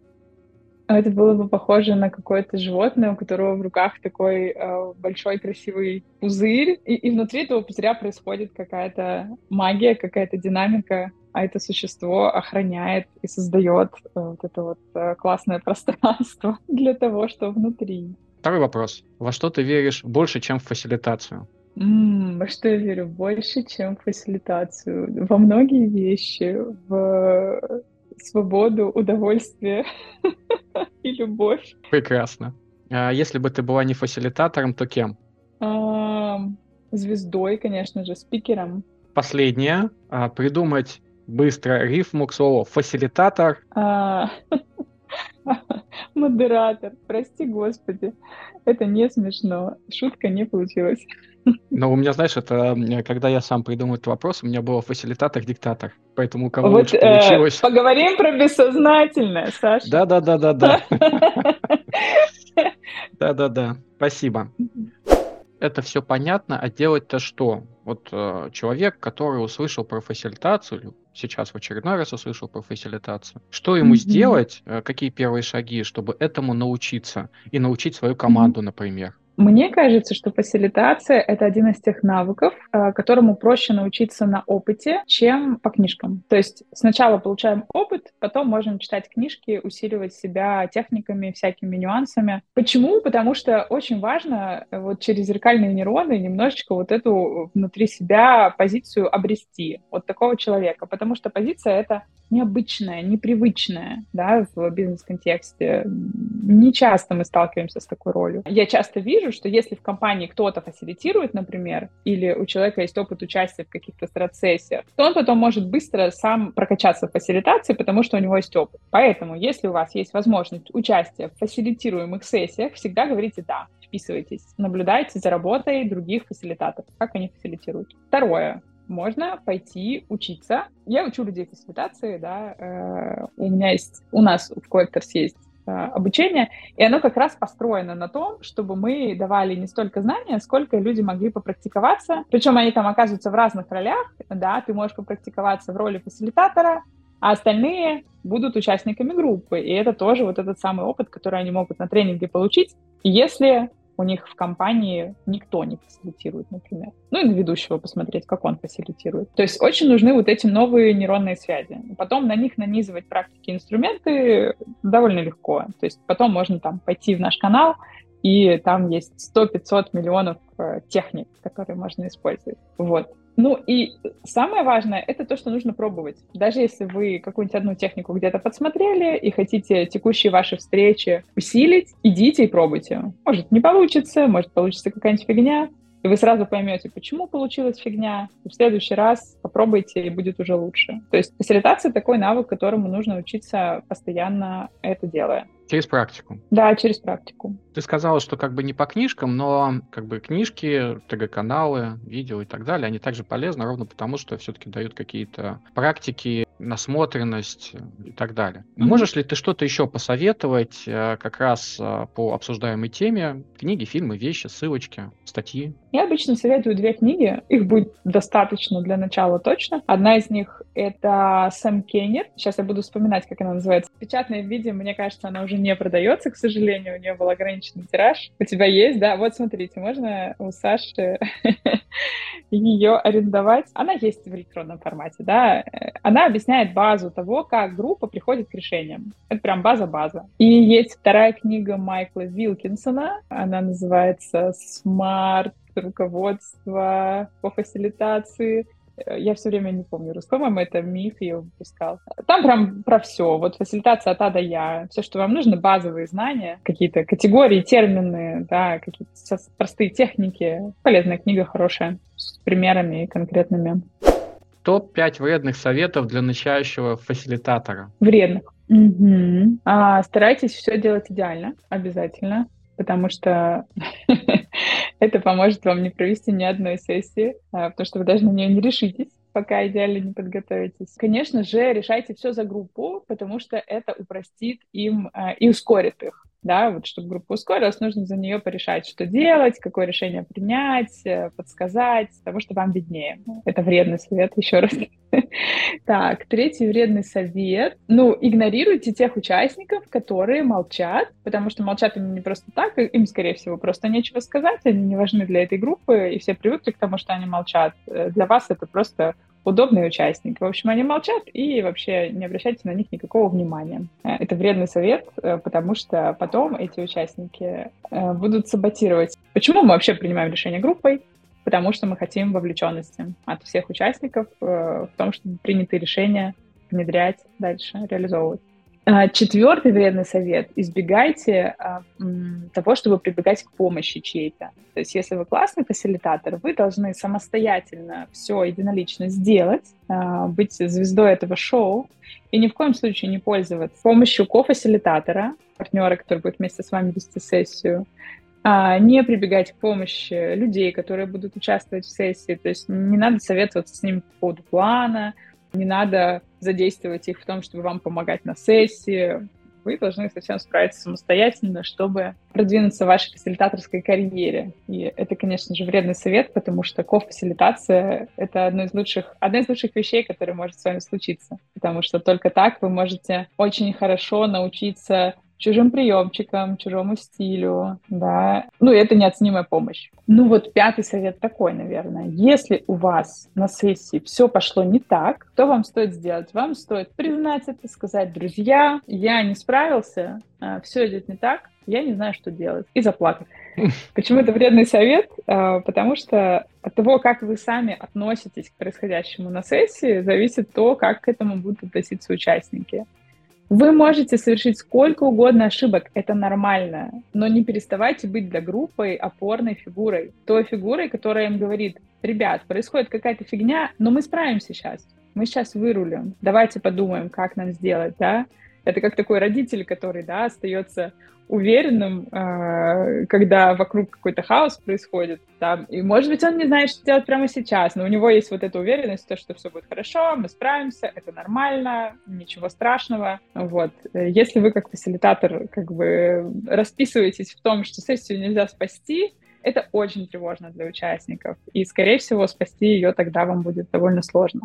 Это было бы похоже на какое-то животное, у которого в руках такой э, большой красивый пузырь, и, и внутри этого пузыря происходит какая-то магия, какая-то динамика, а это существо охраняет и создает э, вот это вот э, классное пространство *laughs* для того, что внутри. Второй вопрос. Во что ты веришь больше, чем в фасилитацию? Mm, во что я верю больше, чем в фасилитацию? Во многие вещи, в свободу, удовольствие *laughs* любовь. Прекрасно. А если бы ты была не фасилитатором, то кем? А, звездой, конечно же, спикером. Последнее. А, придумать быстро рифму к слову фасилитатор. А, *laughs* модератор. Прости, господи. Это не смешно. Шутка не получилась. Но у меня, знаешь, это когда я сам придумал этот вопрос, у меня был фасилитатор-диктатор. Поэтому у кого вот, лучше э, получилось... Поговорим про бессознательное, Саша. Да-да-да-да-да. *laughs* Да-да-да. Спасибо. Это все понятно, а делать-то что? Вот э, человек, который услышал про фасилитацию, сейчас в очередной раз услышал про фасилитацию, что ему mm-hmm. сделать, э, какие первые шаги, чтобы этому научиться и научить свою команду, mm-hmm. например? Мне кажется, что фасилитация — это один из тех навыков, э, которому проще научиться на опыте, чем по книжкам. То есть сначала получаем опыт, потом можем читать книжки, усиливать себя техниками, всякими нюансами. Почему? Потому что очень важно э, вот через зеркальные нейроны немножечко вот эту внутри себя позицию обрести, вот такого человека. Потому что позиция — это необычное, непривычное, да, в бизнес-контексте. Не часто мы сталкиваемся с такой ролью. Я часто вижу, что если в компании кто-то фасилитирует, например, или у человека есть опыт участия в каких-то страт-сессиях, то он потом может быстро сам прокачаться в фасилитации, потому что у него есть опыт. Поэтому, если у вас есть возможность участия в фасилитируемых сессиях, всегда говорите «да», вписывайтесь, наблюдайте за работой других фасилитаторов, как они фасилитируют. Второе можно пойти учиться. Я учу людей фасилитации, да, э, у меня есть, у нас в Collectors есть обучение, и оно как раз построено на том, чтобы мы давали не столько знания, сколько люди могли попрактиковаться. Причем они там оказываются в разных ролях, да, ты можешь попрактиковаться в роли фасилитатора, а остальные будут участниками группы. И это тоже вот этот самый опыт, который они могут на тренинге получить, если у них в компании никто не фасилитирует, например. Ну и на ведущего посмотреть, как он фасилитирует. То есть очень нужны вот эти новые нейронные связи. Потом на них нанизывать практики инструменты довольно легко. То есть потом можно там пойти в наш канал, и там есть 100-500 миллионов э, техник, которые можно использовать. Вот. Ну и самое важное — это то, что нужно пробовать. Даже если вы какую-нибудь одну технику где-то подсмотрели и хотите текущие ваши встречи усилить, идите и пробуйте. Может, не получится, может, получится какая-нибудь фигня, и вы сразу поймете, почему получилась фигня, и в следующий раз попробуйте, и будет уже лучше. То есть фасилитация — такой навык, которому нужно учиться постоянно это делая. Через практику. Да, через практику. Ты сказала, что как бы не по книжкам, но как бы книжки, ТГ-каналы, видео и так далее, они также полезны ровно потому, что все-таки дают какие-то практики, насмотренность и так далее. Mm-hmm. Можешь ли ты что-то еще посоветовать э, как раз э, по обсуждаемой теме? Книги, фильмы, вещи, ссылочки, статьи? Я обычно советую две книги. Их будет достаточно для начала точно. Одна из них — это Сэм Кеннер. Сейчас я буду вспоминать, как она называется. В печатном виде, мне кажется, она уже не продается, к сожалению. У нее был ограниченный тираж. У тебя есть, да? Вот смотрите, можно у Саши *laughs* ее арендовать. Она есть в электронном формате, да. Она объясняет базу того, как группа приходит к решениям. Это прям база-база. И есть вторая книга Майкла Вилкинсона. Она называется «Smart руководство по фасилитации Э, я все время не помню русского, по-моему, это миф ее выпускал. Там прям про все. Вот фасилитация от А до Я. Все, что вам нужно, базовые знания, какие-то категории, термины, да, какие-то простые техники. Полезная книга, хорошая, с примерами конкретными. Топ-5 вредных советов для начинающего фасилитатора. Вредных. Угу. А, старайтесь все делать идеально, обязательно, потому что *laughs* это поможет вам не провести ни одной сессии, а, потому что вы даже на нее не решитесь пока идеально не подготовитесь. Конечно же, решайте все за группу, потому что это упростит им э, и ускорит их да, вот чтобы группа ускорилась, нужно за нее порешать, что делать, какое решение принять, э, подсказать, потому что вам виднее. Это вредный совет, еще раз. *laughs* Так, третий вредный совет. Ну, игнорируйте тех участников, которые молчат, потому что молчат они не просто так, им, скорее всего, просто нечего сказать, они не важны для этой группы, и все привыкли к тому, что они молчат. Э, для вас это просто удобные участники. В общем, они молчат и вообще не обращайте на них никакого внимания. Э, это вредный совет, э, потому что потом эти участники э, будут саботировать. Почему мы вообще принимаем решение группой? Потому что мы хотим вовлеченности от всех участников в том, чтобы принятые решения внедрять дальше, реализовывать. А, четвертый вредный совет. Избегайте а, того, чтобы прибегать к помощи чьей-то. То есть если вы классный фасилитатор, вы должны самостоятельно все единолично сделать, а, быть звездой этого шоу и ни в коем случае не пользоваться помощью ко-фасилитатора, партнера, который будет вместе с вами вести сессию, не прибегать к помощи людей, которые будут участвовать в сессии. То есть не надо советоваться с ними по поводу плана, не надо задействовать их в том, чтобы вам помогать на сессии. Вы должны совсем справиться самостоятельно, чтобы продвинуться в вашей фасилитаторской карьере. И это, конечно же, вредный совет, потому что кофасилитация — это одно из лучших, одна из лучших вещей, которая может с вами случиться. Потому что только так вы можете очень хорошо научиться чужим приемчикам, чужому стилю, да. Ну, это неоценимая помощь. Ну, вот пятый совет такой, наверное. Если у вас на сессии все пошло не так, то вам стоит сделать? Вам стоит признать это, сказать, друзья, я не справился, а, все идет не так, я не знаю, что делать, и заплакать. *laughs* Почему это вредный совет? А, потому что от того, как вы сами относитесь к происходящему на сессии, зависит то, как к этому будут относиться участники. Вы можете совершить сколько угодно ошибок, это нормально, но не переставайте быть для группы опорной фигурой, той фигурой, которая им говорит, ребят, происходит какая-то фигня, но мы справимся сейчас, мы сейчас вырулим, давайте подумаем, как нам сделать, да, Это как такой родитель, который, да, остается уверенным, э, когда вокруг какой-то хаос происходит. Там. И, может быть, он не знает, что делать прямо сейчас, но у него есть вот эта уверенность, то, что все будет хорошо, мы справимся, это нормально, ничего страшного. Вот. Если вы как фасилитатор как бы расписываетесь в том, что сессию нельзя спасти, это очень тревожно для участников. И, скорее всего, спасти ее тогда вам будет довольно сложно.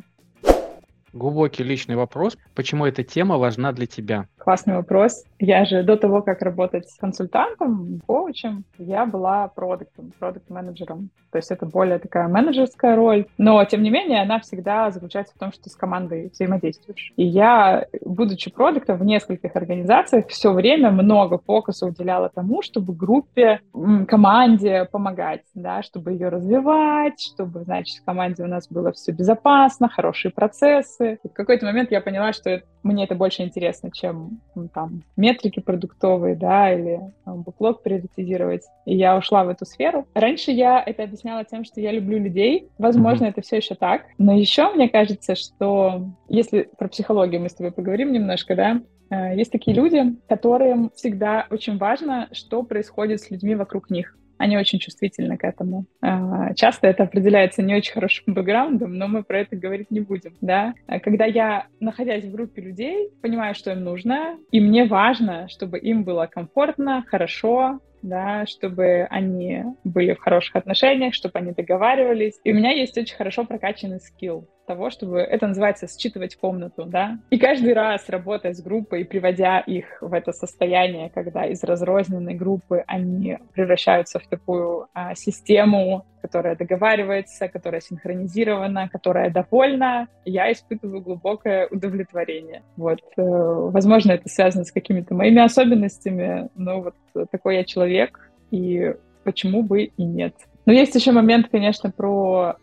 Глубокий личный вопрос. Почему эта тема важна для тебя? Классный вопрос. Я же до того, как работать консультантом, коучем, я была продуктом, продукт-менеджером. То есть это более такая менеджерская роль. Но, тем не менее, она всегда заключается в том, что ты с командой взаимодействуешь. И я, будучи продуктом в нескольких организациях, все время много фокуса уделяла тому, чтобы группе, команде помогать, да, чтобы ее развивать, чтобы, значит, в команде у нас было все безопасно, хорошие процессы. И в какой-то момент я поняла, что мне это больше интересно, чем ну, там метрики продуктовые, да, или там, буклог приоритизировать. И я ушла в эту сферу. Раньше я это объясняла тем, что я люблю людей. Возможно, mm-hmm. это все еще так. Но еще мне кажется, что если про психологию мы с тобой поговорим немножко, да, э, есть такие люди, которым всегда очень важно, что происходит с людьми вокруг них они очень чувствительны к этому. А, часто это определяется не очень хорошим бэкграундом, но мы про это говорить не будем, да. А когда я, находясь в группе людей, понимаю, что им нужно, и мне важно, чтобы им было комфортно, хорошо, да, чтобы они были в хороших отношениях, чтобы они договаривались. И у меня есть очень хорошо прокачанный скилл того, чтобы это называется считывать комнату, да. И каждый раз, работая с группой и приводя их в это состояние, когда из разрозненной группы они превращаются в такую а, систему, которая договаривается, которая синхронизирована, которая довольна, я испытываю глубокое удовлетворение. Вот, э, возможно, это связано с какими-то моими особенностями, но вот такой я человек, и почему бы и нет. Но есть еще момент, конечно, про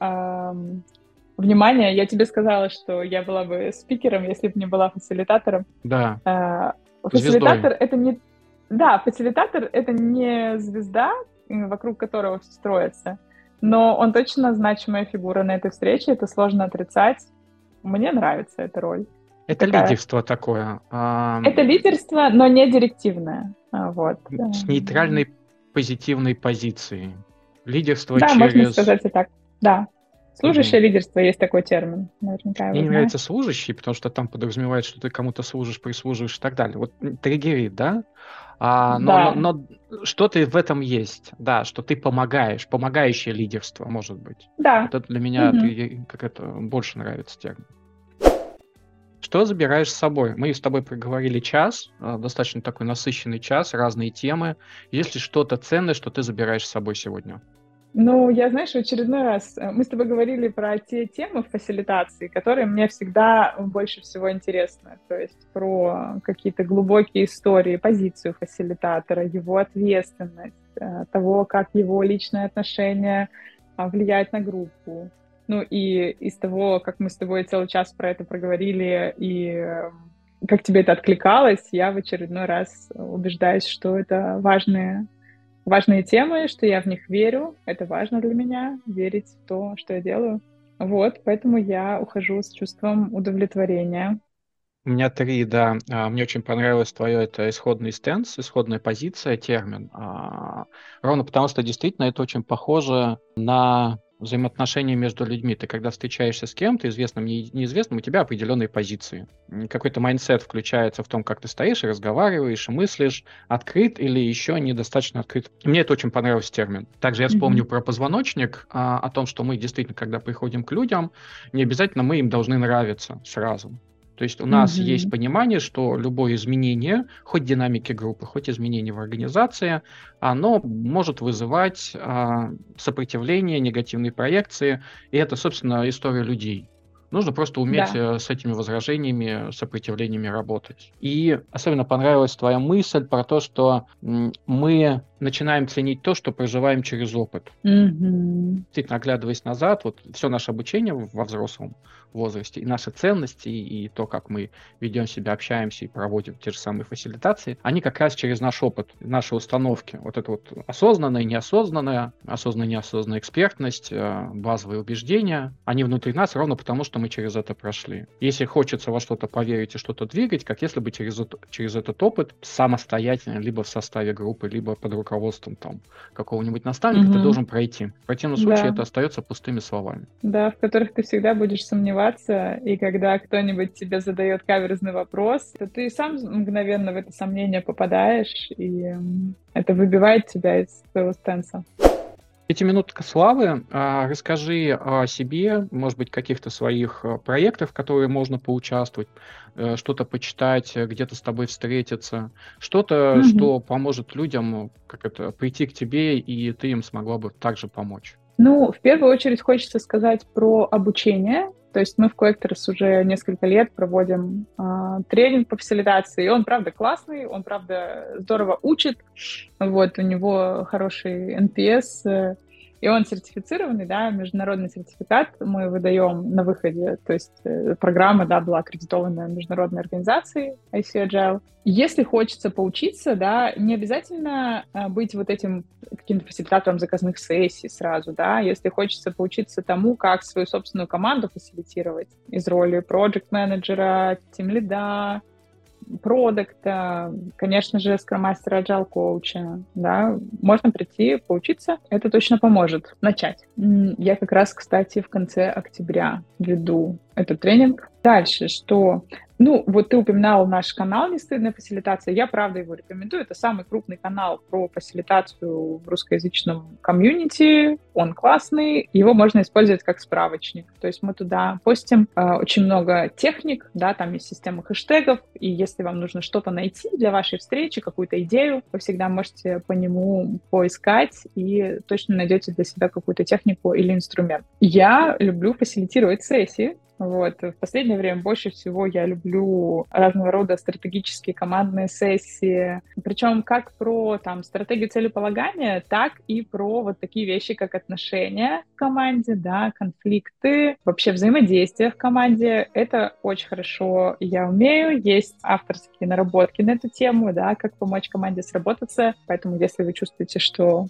Внимание, я тебе сказала, что я была бы спикером, если бы не была фасилитатором. Да. А, фасилитатор Звездой. это не... Да, фасилитатор это не звезда, вокруг которого все строится, но он точно значимая фигура на этой встрече, это сложно отрицать. Мне нравится эта роль. Это такая... лидерство такое. Это лидерство, но не директивное. А, вот. С нейтральной позитивной позицией. Лидерство да, через... можно сказать и так. Да. Служащее mm лидерство есть такой термин, наверняка. Мне не нравится служащий, потому что там подразумевает, что ты кому-то служишь, прислуживаешь и так далее. Вот триггерит, да? А, но, да. Но, но что-то в этом есть, да, что ты помогаешь, помогающее лидерство, может быть. Да. Вот это для меня mm как это больше нравится термин. Что забираешь с собой? Мы с тобой проговорили час, а, достаточно такой насыщенный час, разные темы. Есть ли что-то ценное, что ты забираешь с собой сегодня? Ну, я, знаешь, в очередной раз, э, мы с тобой говорили про те темы фасилитации, которые мне всегда больше всего интересны. То есть про какие-то глубокие истории, позицию фасилитатора, его ответственность, э, того, как его личные отношения а, влияют на группу. Ну и из того, как мы с тобой целый час про это проговорили, и э, как тебе это откликалось, я в очередной раз убеждаюсь, что это важные важные темы, что я в них верю. Это важно для меня, верить в то, что я делаю. Вот, поэтому я ухожу с чувством удовлетворения. У меня три, да. А, мне очень понравилось твое это исходный стенс, исходная позиция, термин. А, ровно потому, что действительно это очень похоже на взаимоотношения между людьми. Ты когда встречаешься с кем-то, известным, неизвестным, у тебя определенные позиции. Какой-то mindset включается в том, как ты стоишь и разговариваешь, и мыслишь, открыт или еще недостаточно открыт. Мне это очень понравился термин. Также я вспомню mm-hmm. про позвоночник, а, о том, что мы действительно, когда приходим к людям, не обязательно мы им должны нравиться сразу. То есть у нас mm-hmm. есть понимание, что любое изменение, хоть динамики группы, хоть изменение в организации, оно может вызывать а, сопротивление, негативные проекции. И это, собственно, история людей. Нужно просто уметь да. Э, с этими возражениями, сопротивлениями работать. И особенно понравилась твоя мысль про то, что мы начинаем ценить то, что проживаем через опыт. Мгм. Действительно, оглядываясь назад, вот все наше обучение во взрослом возрасте, и наши ценности, и то, как мы ведем себя, общаемся и проводим те же самые фасилитации, они как раз через наш опыт, наши установки. Вот это вот осознанное, неосознанное, осознанная, неосознанная экспертность, э, базовые убеждения, они внутри нас ровно потому, что мы через это прошли. Если хочется во что-то поверить и что-то двигать, как если бы через, через этот опыт самостоятельно, либо в составе группы, либо под руководством там какого-нибудь наставника, ты Мгм. должен пройти. В противном случае Да. это остается пустыми словами. Да, в которых ты всегда будешь сомневаться, и когда кто-нибудь тебе задает каверзный вопрос, то ты сам мгновенно в это сомнение попадаешь, и это выбивает тебя из твоего стенса. Пятиминутка славы. А, Расскажи о себе, может быть, каких-то своих э, проектах, в которые можно поучаствовать, э, что-то почитать, э, где-то с тобой встретиться, что-то, Мгм. что поможет людям как это, прийти к тебе, и ты им смогла бы также помочь. Ну, в первую очередь хочется сказать про обучение. То есть мы в Collectors уже несколько лет проводим а, тренинг по фасилитации, и он, правда, классный, он, правда, здорово учит. Вот, у него хороший NPS, э, и он сертифицированный, да, международный сертификат мы выдаем на выходе. То есть э, программа, да, была аккредитована международной организацией IC Agile. Если хочется поучиться, да, не обязательно э, быть вот этим каким-то фасилитатором заказных сессий сразу, да, если хочется поучиться тому, как свою собственную команду фасилитировать из роли проект-менеджера, тим-лида, продукта, конечно же, скромастера, agile коуча, да, можно прийти, поучиться, это точно поможет начать. Я как раз, кстати, в конце октября веду этот тренинг. Дальше, что ну, вот ты упоминал наш канал «Не стыдная фасилитация». Я, правда, его рекомендую. Это самый крупный канал про фасилитацию в русскоязычном комьюнити. Он классный. Его можно использовать как справочник. То есть мы туда постим э, очень много техник, да, там есть система хэштегов. И если вам нужно что-то найти для вашей встречи, какую-то идею, вы всегда можете по нему поискать и точно найдете для себя какую-то технику или инструмент. Я люблю фасилитировать сессии, вот. В последнее время больше всего я люблю разного рода стратегические командные сессии. Причем как про там, стратегию целеполагания, так и про вот такие вещи, как отношения в команде, да, конфликты, вообще взаимодействие в команде. Это очень хорошо я умею. Есть авторские наработки на эту тему, да, как помочь команде сработаться. Поэтому если вы чувствуете, что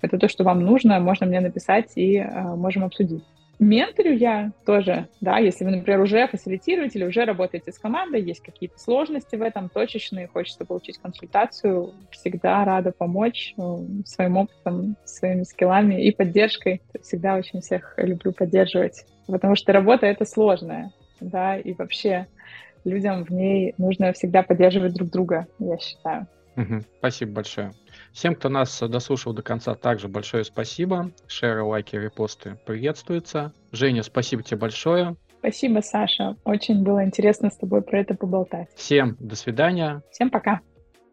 это то, что вам нужно, можно мне написать и э, можем обсудить. Менторю я тоже, да, если вы, например, уже фасилитируете или уже работаете с командой, есть какие-то сложности в этом, точечные, хочется получить консультацию, всегда рада помочь э, своим опытом, своими скиллами и поддержкой. Всегда очень всех люблю поддерживать, потому что работа — это сложная, да, и вообще людям в ней нужно всегда поддерживать друг друга, я считаю. Спасибо большое. Всем, кто нас дослушал до конца, также большое спасибо. Шеры, лайки, репосты приветствуются. Женя, спасибо тебе большое. Спасибо, Саша. Очень было интересно с тобой про это поболтать. Всем до свидания. Всем пока.